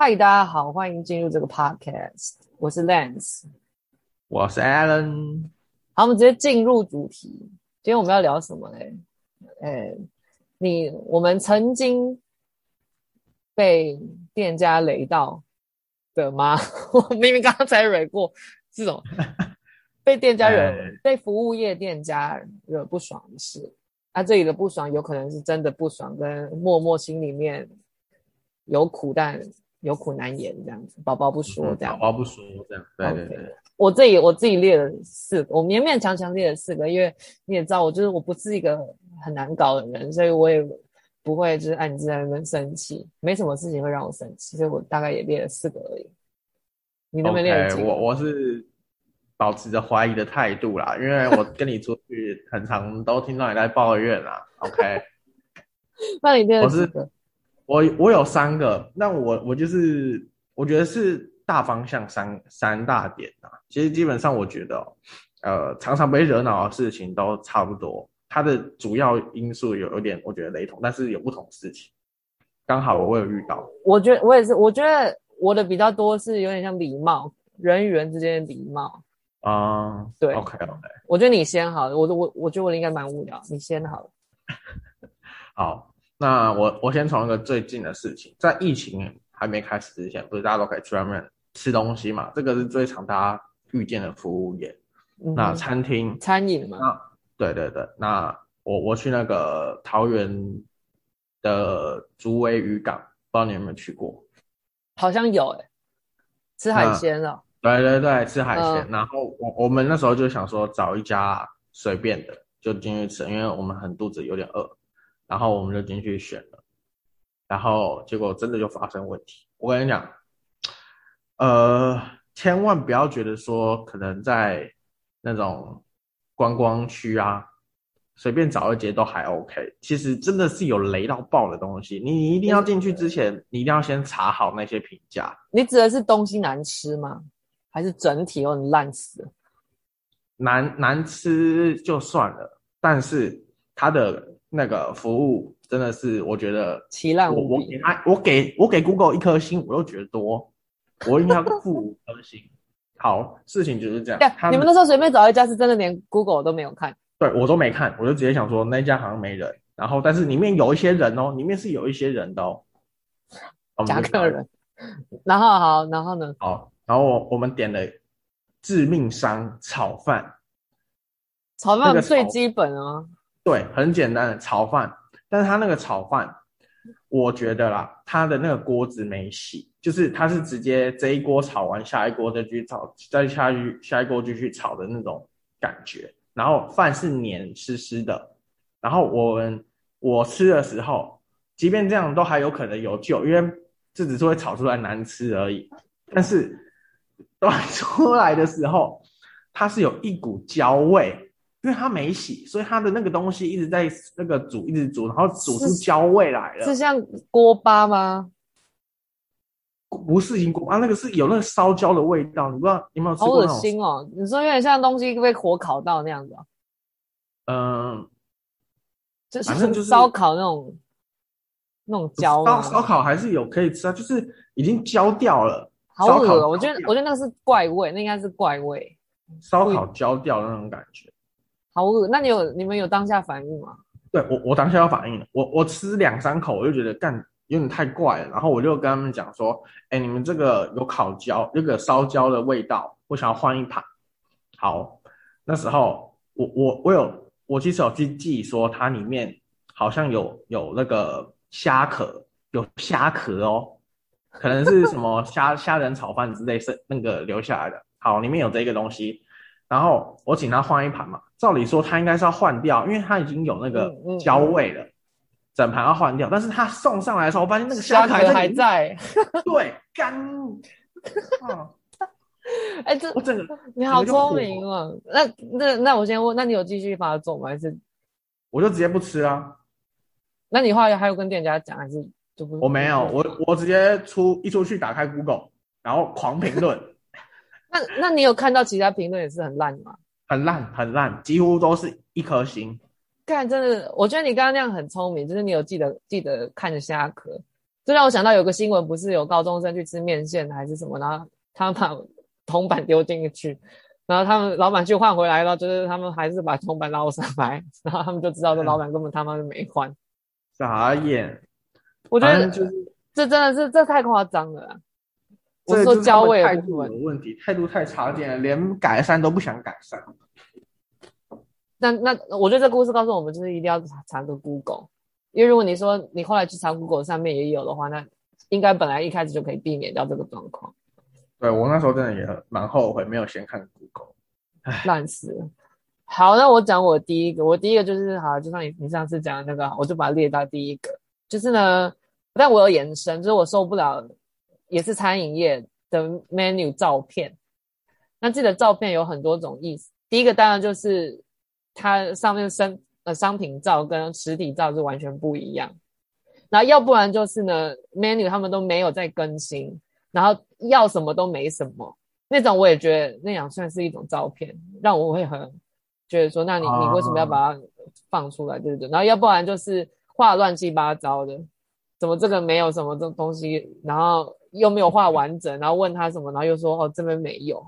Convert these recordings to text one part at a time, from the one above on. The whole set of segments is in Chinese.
嗨，大家好，欢迎进入这个 podcast。我是 Lance，我是 Alan。好，我们直接进入主题。今天我们要聊什么嘞？哎，你我们曾经被店家雷到的吗？我明明刚刚才蕊过这种 被店家惹、哎、被服务业店家惹不爽的事。啊，这里的不爽有可能是真的不爽，跟默默心里面有苦，但。有苦难言这样子，宝宝不说这样，宝宝不说这样，对对对。Okay. 我自己我自己列了四个，我勉勉强强列了四个，因为你也知道，我就是我不是一个很难搞的人，所以我也不会就是暗自在那边生气，没什么事情会让我生气，所以我大概也列了四个而已。你那边列了几个？我我是保持着怀疑的态度啦，因为我跟你出去 很常都听到你在抱怨啦。OK，那你列了几个？我我我有三个，那我我就是我觉得是大方向三三大点啊。其实基本上我觉得，呃，常常被惹恼的事情都差不多，它的主要因素有有点我觉得雷同，但是有不同事情。刚好我有遇到，我觉得我也是，我觉得我的比较多是有点像礼貌，人与人之间的礼貌。啊、嗯，对，OK OK。我觉得你先好了，我我我觉得我应该蛮无聊，你先好了。好。那我我先从一个最近的事情，在疫情还没开始之前，不是大家都可以去外面吃东西嘛？这个是最常大家遇见的服务业。嗯、那餐厅餐饮嘛？对对对。那我我去那个桃园的竹围渔港，不知道你有没有去过？好像有诶、欸，吃海鲜哦。对对对，吃海鲜。嗯、然后我我们那时候就想说找一家随便的就进去吃，因为我们很肚子有点饿。然后我们就进去选了，然后结果真的就发生问题。我跟你讲，呃，千万不要觉得说可能在那种观光区啊，随便找一节都还 OK。其实真的是有雷到爆的东西，你你一定要进去之前，你一定要先查好那些评价。你指的是东西难吃吗？还是整体有很烂死？难难吃就算了，但是它的。那个服务真的是，我觉得奇烂无比。我给我给 Google 一颗星，我又觉得多，我应该要负五颗星。好，事情就是这样。对，你们那时候随便找一家，是真的连 Google 都没有看？对，我都没看，我就直接想说那家好像没人。然后，但是里面有一些人哦，里面是有一些人的哦。假客人。然后好，然后呢？好，然后我我们点了致命伤炒饭。炒饭最基本啊。对，很简单的炒饭，但是他那个炒饭，我觉得啦，他的那个锅子没洗，就是他是直接这一锅炒完，下一锅再去炒，再下去下一锅继续炒的那种感觉。然后饭是黏湿湿的，然后我们我吃的时候，即便这样都还有可能有救，因为这只是会炒出来难吃而已。但是端出来的时候，它是有一股焦味。因为它没洗，所以它的那个东西一直在那个煮，一直煮，然后煮出焦味来了。是，是像锅巴吗？不是，型锅巴，那个是有那个烧焦的味道。你不知道有没有吃过？好恶心哦！你说有点像东西被火烤到那样子啊？嗯，就是烧烤那种那种焦。烧烧烤还是有可以吃啊，就是已经焦掉了。好恶心！我觉得我觉得那个是怪味，那应该是怪味。烧烤焦掉的那种感觉。好饿，那你有你们有当下反应吗？对我，我当下要反应。我我吃两三口，我就觉得干有点太怪了。然后我就跟他们讲说：“哎，你们这个有烤焦，那个烧焦的味道，我想要换一盘。”好，那时候我我我有我其实有去记说它里面好像有有那个虾壳，有虾壳哦，可能是什么虾虾仁炒饭之类是那个留下来的。好，里面有这个东西。然后我请他换一盘嘛，照理说他应该是要换掉，因为他已经有那个焦味了，嗯嗯、整盘要换掉。但是他送上来的时候，我发现那个虾壳还在，对，干。哎、欸，这我整个你好聪明啊！那那那我先问，那你有继续把它做吗？还是我就直接不吃啊？那你后来还有跟店家讲，还是就不？我没有，我我直接出一出去打开 Google，然后狂评论。那那你有看到其他评论也是很烂吗？很烂，很烂，几乎都是一颗星。看，真的，我觉得你刚刚那样很聪明，就是你有记得记得看着虾壳，这让我想到有个新闻，不是有高中生去吃面线还是什么，然后他们把铜板丢进去，然后他们老板去换回来了，就是他们还是把铜板捞上来，然后他们就知道这老板根本他妈就没换。傻眼！我觉得就是这真的是这太夸张了啦。我说教味态度有问题，态度太差劲了，连改善都不想改善。那那我觉得这故事告诉我们，就是一定要查个 Google。因为如果你说你后来去查 Google 上面也有的话，那应该本来一开始就可以避免掉这个状况。对，我那时候真的也蛮后悔，没有先看 Google，烂死了。好，那我讲我第一个，我第一个就是好，就像你你上次讲的那个，我就把它列到第一个，就是呢，但我有延伸，就是我受不了，也是餐饮业的 menu 照片。那这个照片有很多种意思，第一个当然就是它上面生。商品照跟实体照是完全不一样，然后要不然就是呢，menu 他们都没有在更新，然后要什么都没什么，那种我也觉得那样算是一种照片，让我会很觉得说，那你你为什么要把它放出来，对不对？然后要不然就是画乱七八糟的，怎么这个没有什么这东西，然后又没有画完整，然后问他什么，然后又说哦这边没有，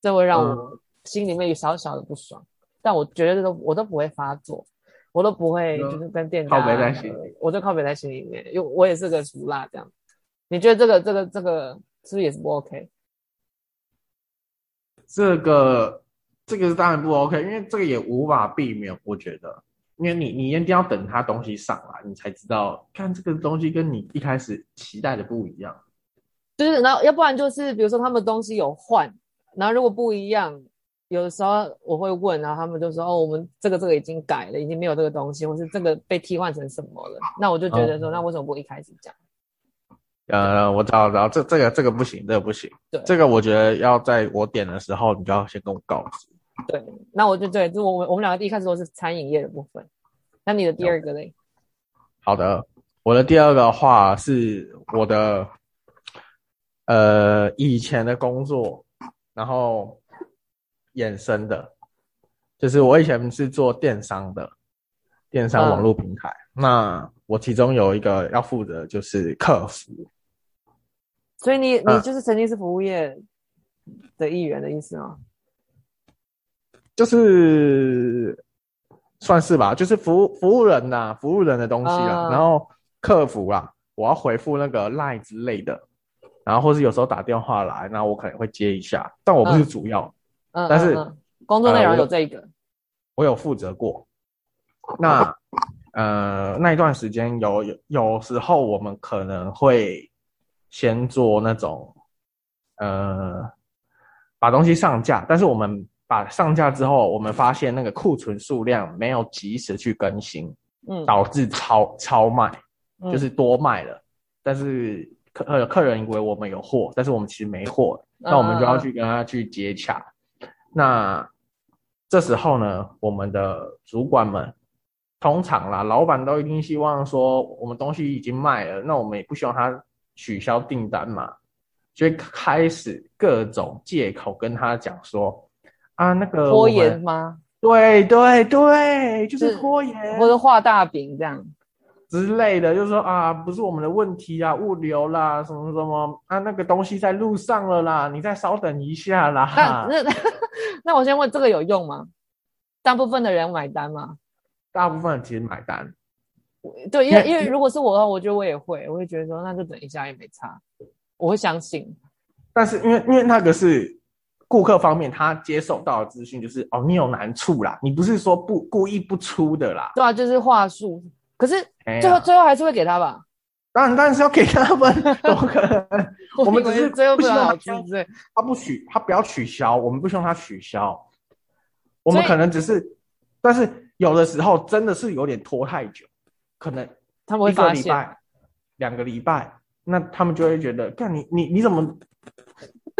这会让我心里面有小小的不爽。但我觉得这都我都不会发作，我都不会就是跟店家，靠在心里，我就靠北在心里面，因为我也是个俗辣这样。你觉得这个这个这个是不是也是不 OK？这个这个是当然不 OK，因为这个也无法避免。我觉得，因为你你一定要等他东西上来，你才知道看这个东西跟你一开始期待的不一样。就是，然后要不然就是比如说他们东西有换，然后如果不一样。有的时候我会问，然后他们就说：“哦，我们这个这个已经改了，已经没有这个东西，或是这个被替换成什么了。”那我就觉得说，哦、那为什么不一开始讲？呃，我知道，知道，这这个这个不行，这个不行。对，这个我觉得要在我点的时候，你就要先跟我告知。对，那我就对，就我们我们两个一开始都是餐饮业的部分。那你的第二个嘞？好的，我的第二个话是我的呃以前的工作，然后。衍生的，就是我以前是做电商的，电商网络平台。嗯、那我其中有一个要负责就是客服，所以你你就是曾经是服务业的一员的意思吗？就是算是吧，就是服务服务人呐、啊，服务人的东西啦。嗯、然后客服啊，我要回复那个 line 之类的，然后或是有时候打电话来，那我可能会接一下，但我不是主要。嗯嗯，但是、嗯嗯、工作内容有这个，呃、我有负责过。那呃，那一段时间有有有时候我们可能会先做那种呃，把东西上架，但是我们把上架之后，我们发现那个库存数量没有及时去更新，嗯，导致超超卖，就是多卖了，嗯、但是客呃客人以为我们有货，但是我们其实没货，那我们就要去跟他去接洽。那这时候呢，我们的主管们通常啦，老板都一定希望说，我们东西已经卖了，那我们也不希望他取消订单嘛，所以开始各种借口跟他讲说，啊，那个拖延吗？对对对，就是拖延，或者画大饼这样。之类的，就是说啊，不是我们的问题啊，物流啦，什么什么啊，那个东西在路上了啦，你再稍等一下啦。那那 那我先问，这个有用吗？大部分的人买单吗？大部分其实买单。对，因为 因为如果是我的话，我觉得我也会，我会觉得说，那就等一下也没差，我会相信。但是因为因为那个是顾客方面，他接受到的资讯就是哦，你有难处啦，你不是说不故意不出的啦。对啊，就是话术。可是最后最后还是会给他吧？当然当然是要给他们，怎么可能？我们只是最后不希望他不取，他不要取消，我们不希望他取消。我们可能只是，但是有的时候真的是有点拖太久，可能他们会发现两个礼拜，那他们就会觉得，看你你你怎么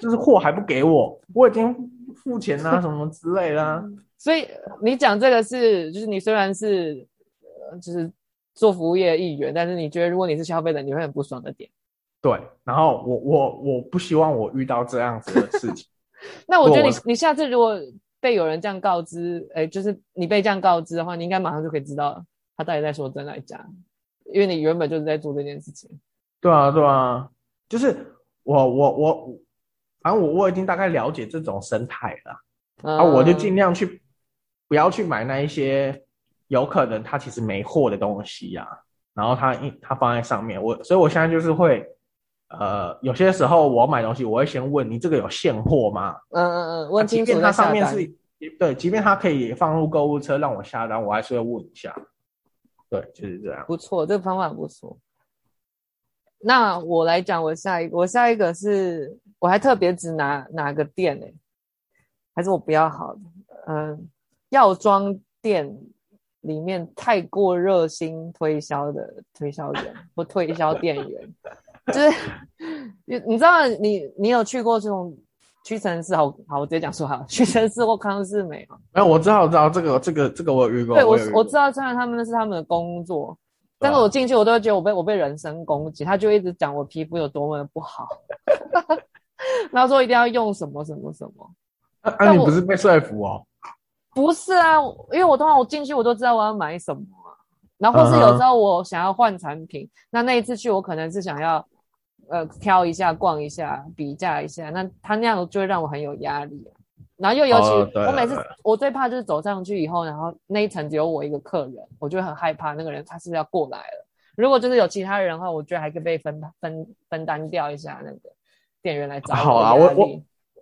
就是货还不给我？我已经付钱啊，什么之类的啊。所以你讲这个是，就是你虽然是就是。做服务业的一员，但是你觉得如果你是消费者，你会很不爽的点。对，然后我我我不希望我遇到这样子的事情。那我觉得你你下次如果被有人这样告知，哎，就是你被这样告知的话，你应该马上就可以知道他到底在说真还假，因为你原本就是在做这件事情。对啊，对啊，就是我我我，反正我我已经大概了解这种生态了，嗯、啊，我就尽量去不要去买那一些有可能他其实没货的东西呀、啊，然后他一他放在上面，我所以我现在就是会，呃，有些时候我买东西我会先问你这个有现货吗？嗯嗯嗯，问清楚、啊、即便它上面是，对，即便它可以放入购物车让我下单，我还是会问一下。对，就是这样。不错，这个方法不错。那我来讲，我下一个，我下一个是，我还特别指哪哪个店呢？还是我不要好的？嗯，药妆店里面太过热心推销的推销员或推销店员，就是你你知道你你有去过这种屈臣氏？好好，我直接讲说好，屈臣氏或康是美吗？哎，我知道，我知道这个这个这个我有遇过。对我我知道，虽然他们那是他们的工作。但是我进去，我都会觉得我被我被人身攻击。他就一直讲我皮肤有多么的不好，然后说一定要用什么什么什么。那、啊啊、你不是被说服哦？不是啊，因为我通常我进去我都知道我要买什么啊。然后或是有时候我想要换产品，uh huh. 那那一次去我可能是想要呃挑一下、逛一下、比价一下。那他那样就会让我很有压力。然后又尤其、oh, 我每次我最怕就是走上去以后，然后那一层只有我一个客人，我就很害怕那个人他是不是要过来了。如果就是有其他人的话，我觉得还可以被分分分担掉一下那个店员来找我。好啊，我我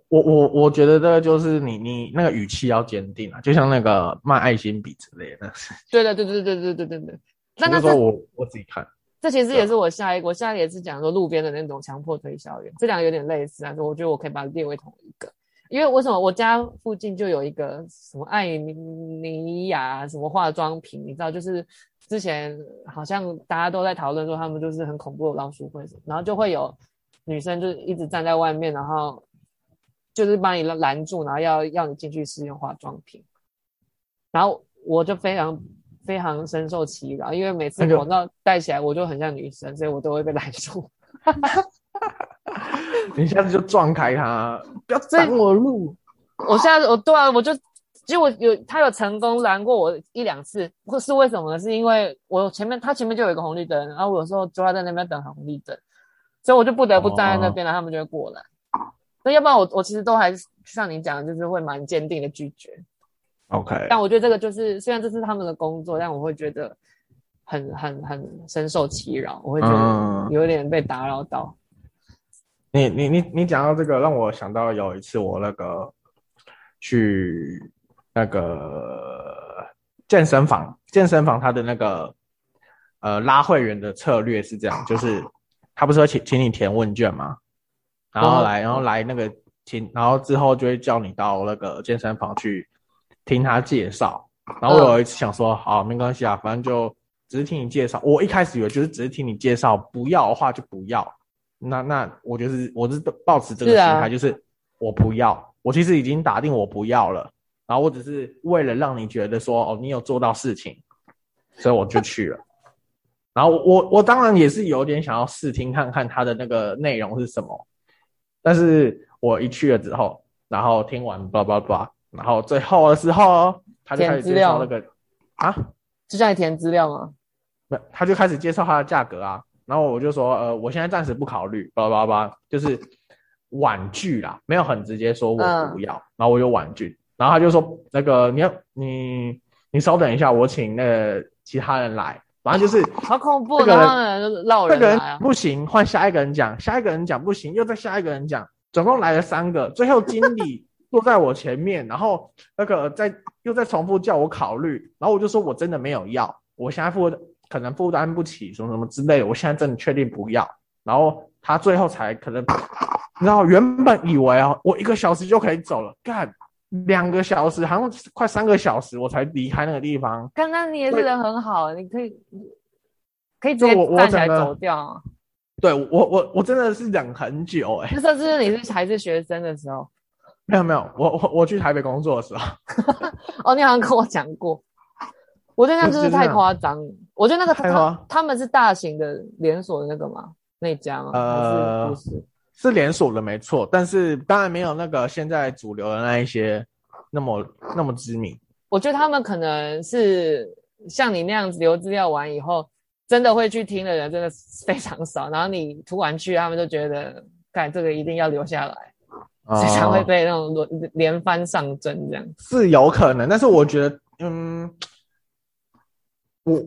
我我我觉得这个就是你你那个语气要坚定啊，就像那个卖爱心笔之类的。对的，对对对对对对对。那时候我我自己看。这其实也是我下一个，我下一个也是讲说路边的那种强迫推销员，这两个有点类似啊。我觉得我可以把它列为同一个，因为为什么我家附近就有一个什么艾米尼亚什么化妆品，你知道，就是之前好像大家都在讨论说他们就是很恐怖的老鼠会，然后就会有女生就一直站在外面，然后就是把你拦住，然后要要你进去试用化妆品，然后我就非常非常深受其扰，因为每次口罩戴起来我就很像女生，所以我都会被拦住。你下次就撞开他，不要挡我路。我现在我对啊，我就结果有他有成功拦过我一两次，不是为什么呢？是因为我前面他前面就有一个红绿灯，然后我有时候就要在那边等红绿灯，所以我就不得不站在那边，然后他们就会过来。那、哦、要不然我我其实都还是像你讲的，就是会蛮坚定的拒绝。OK，但我觉得这个就是虽然这是他们的工作，但我会觉得很很很深受其扰，我会觉得有点被打扰到。嗯你你你你讲到这个，让我想到有一次我那个去那个健身房，健身房他的那个呃拉会员的策略是这样，就是他不是会请请你填问卷吗？然后来然后来那个听，然后之后就会叫你到那个健身房去听他介绍。然后我有一次想说，好，没关系啊，反正就只是听你介绍。我一开始以为就是只是听你介绍，不要的话就不要。那那我就是我是抱持这个心态，是啊、就是我不要，我其实已经打定我不要了，然后我只是为了让你觉得说哦，你有做到事情，所以我就去了。然后我我我当然也是有点想要试听看看他的那个内容是什么，但是我一去了之后，然后听完叭叭叭，然后最后的时候他就开始介绍那个啊，就叫你填资料吗？不，他就开始介绍他的价格啊。然后我就说，呃，我现在暂时不考虑，叭叭叭，就是婉拒啦，没有很直接说我不要。嗯、然后我就婉拒，然后他就说，那个你要你你稍等一下，我请那个其他人来。反正就是好恐怖，然后呢，绕人来、啊、这个人不行，换下一个人讲，下一个人讲不行，又再下一个人讲，总共来了三个，最后经理 坐在我前面，然后那个在又在重复叫我考虑，然后我就说我真的没有要，我现在负。可能负担不起什么什么之类的，我现在真的确定不要。然后他最后才可能，你知道，原本以为啊，我一个小时就可以走了，干两个小时，好像快三个小时我才离开那个地方。刚刚你也是人很好，你可以可以直接站起来走掉。对我我我真的是忍很久哎、欸。那时候你是还是学生的时候？没有没有，我我我去台北工作的时候。哦，你好像跟我讲过。我觉得那真是太夸张。我觉得那个他他们是大型的连锁的那个吗？那家吗？呃，不是，是连锁的没错，但是当然没有那个现在主流的那一些那么那么知名。我觉得他们可能是像你那样子留资料完以后，真的会去听的人真的非常少。然后你突然去，他们就觉得，干这个一定要留下来，所以才会被那种连连番上阵这样。是有可能，但是我觉得，嗯，我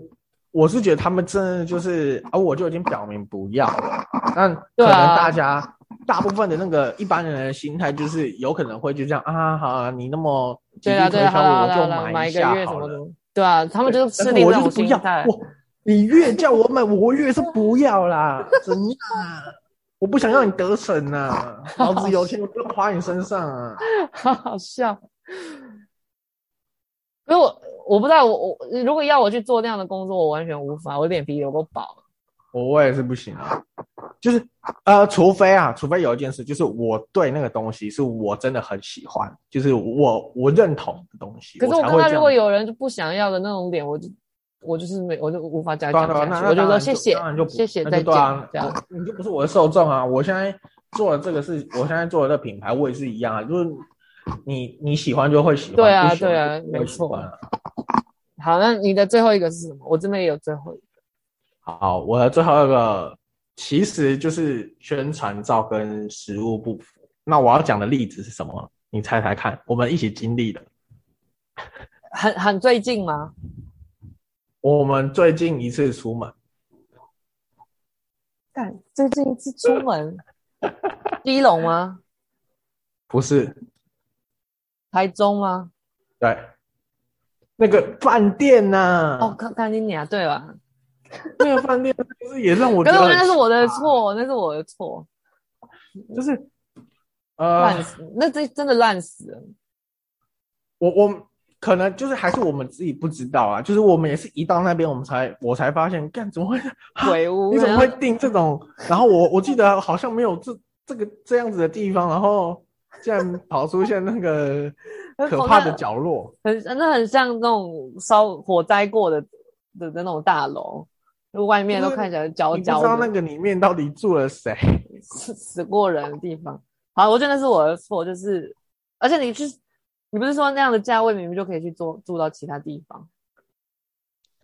我是觉得他们真的就是，而、啊、我就已经表明不要了。但可能大家。大部分的那个一般人的心态就是有可能会就这样啊，好啊，你那么对啊对啊，好了好了，买一个月什么的，对啊，他们就是吃你那种心态。你越叫我买，我越是不要啦，怎样啊？我不想让你得逞呐，老子有钱我就花你身上啊，好好笑。可是我我不知道，我我如果要我去做那样的工作，我完全无法，我脸皮有够薄。我我也是不行啊，就是呃，除非啊，除非有一件事，就是我对那个东西是我真的很喜欢，就是我我认同的东西。可是我看到如果有人就不想要的那种脸，我就我就是没我就无法加讲下去。我就说谢谢，谢谢再见。这样你就不是我的受众啊！我现在做的这个是，我现在做的这个品牌，我也是一样啊。就是你你喜欢就会喜欢，对啊对啊，没错。好，那你的最后一个是什么？我这边也有最后一个。好，我的最后一个其实就是宣传照跟实物不符。那我要讲的例子是什么？你猜猜看，我们一起经历的，很很最近吗？我们最近一次出门，但，最近一次出门，基隆吗？不是，台中吗？对，那个饭店呐、啊。哦，看看你啊对吧？那个饭店就是也让我觉得，可是那是我的错，那是我的错，就是呃烂死，那这真的烂死了。我我可能就是还是我们自己不知道啊，就是我们也是一到那边，我们才我才发现，干怎么会 鬼屋？你怎么会订这种？然后我我记得好像没有这这个这样子的地方，然后竟然跑出现那个 可怕的角落，很那很像那种烧火灾过的的的那种大楼。外面都看起来焦焦的，不知道那个里面到底住了谁，死死过人的地方。好，我觉得那是我的错，就是，而且你去，你不是说那样的价位，明明就可以去住住到其他地方，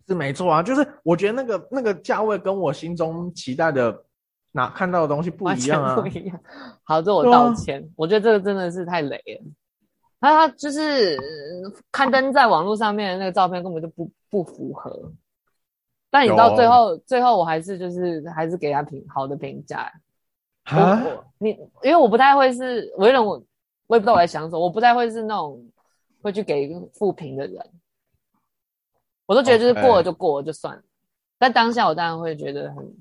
是没错啊。就是我觉得那个那个价位跟我心中期待的哪看到的东西不一样啊，不一样。好，这我道歉。啊、我觉得这个真的是太雷了。他他就是刊登在网络上面的那个照片根本就不不符合。但你到最后，最后我还是就是还是给他评好的评价。啊，你因为我不太会是，我有点我我也不知道我在想什么，我不太会是那种会去给负评的人。我都觉得就是过了就过了就算了。但当下我当然会觉得很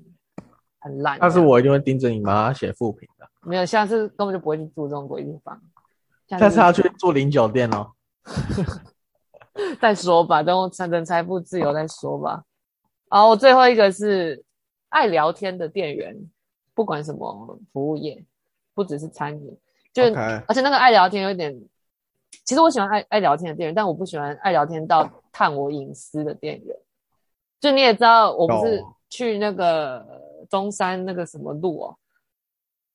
很烂。但是我一定会盯着你妈写负评的。没有，下次根本就不会去住这种鬼地方。下次要去住零酒店哦。再说吧，等我等财富自由再说吧。好，我最后一个是爱聊天的店员，不管什么服务业，不只是餐饮，就.而且那个爱聊天有点，其实我喜欢爱爱聊天的店员，但我不喜欢爱聊天到探我隐私的店员。就你也知道，我不是去那个中山那个什么路哦，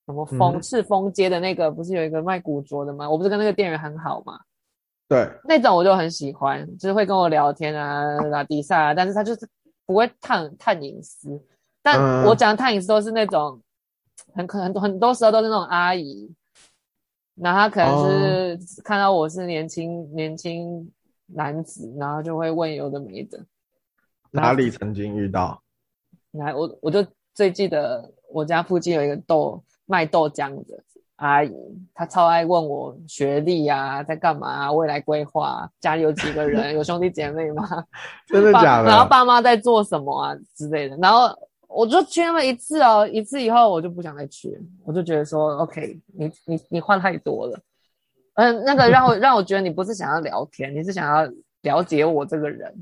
什么丰赤峰街的那个，不是有一个卖古着的吗？我不是跟那个店员很好吗？对，那种我就很喜欢，就是会跟我聊天啊，打比赛啊，但是他就是。不会探探隐私，但我讲的探隐私都是那种很可能很多时候都是那种阿姨，然后他可能是看到我是年轻、哦、年轻男子，然后就会问有的没的。哪里曾经遇到？来，我我就最记得我家附近有一个豆卖豆浆的。阿姨，她超爱问我学历啊，在干嘛啊，未来规划，家里有几个人，有兄弟姐妹吗？真的假的？然后爸妈在做什么啊之类的。然后我就去那么一次哦，一次以后我就不想再去，我就觉得说，OK，你你你话太多了。嗯，那个让我让我觉得你不是想要聊天，你是想要了解我这个人，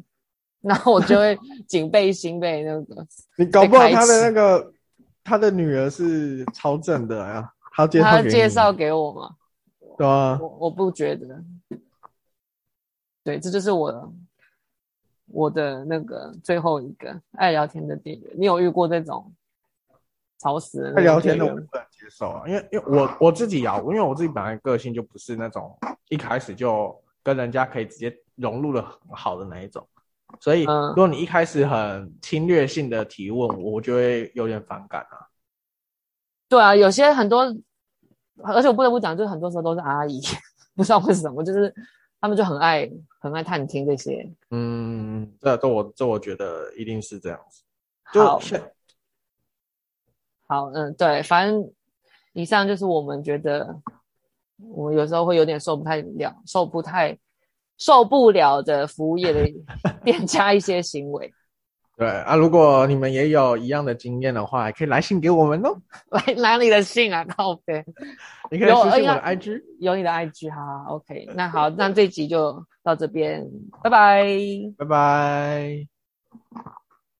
然后我就会 警备心被那个。你搞不好他的那个他的女儿是超正的呀。他介绍给我吗？对啊，我我不觉得。对，这就是我我的那个最后一个爱聊天的店员。你有遇过这种吵死人？爱聊天的我不能接受啊，因为因为我我自己啊，因为我自己本来个性就不是那种一开始就跟人家可以直接融入的很好的那一种。所以如果你一开始很侵略性的提问，我就会有点反感啊。对啊，有些很多，而且我不得不讲，就是很多时候都是阿姨，不知道为什么，就是他们就很爱很爱探听这些。嗯，这这我这我觉得一定是这样子。就好，好，嗯，对，反正以上就是我们觉得，我们有时候会有点受不太了，受不太受不了的服务业的 店家一些行为。对啊，如果你们也有一样的经验的话，也可以来信给我们哦。来哪里的信啊？靠背，你可以私信我的 IG，有你的 IG，哈，，OK。那好，那这集就到这边，拜拜，拜拜。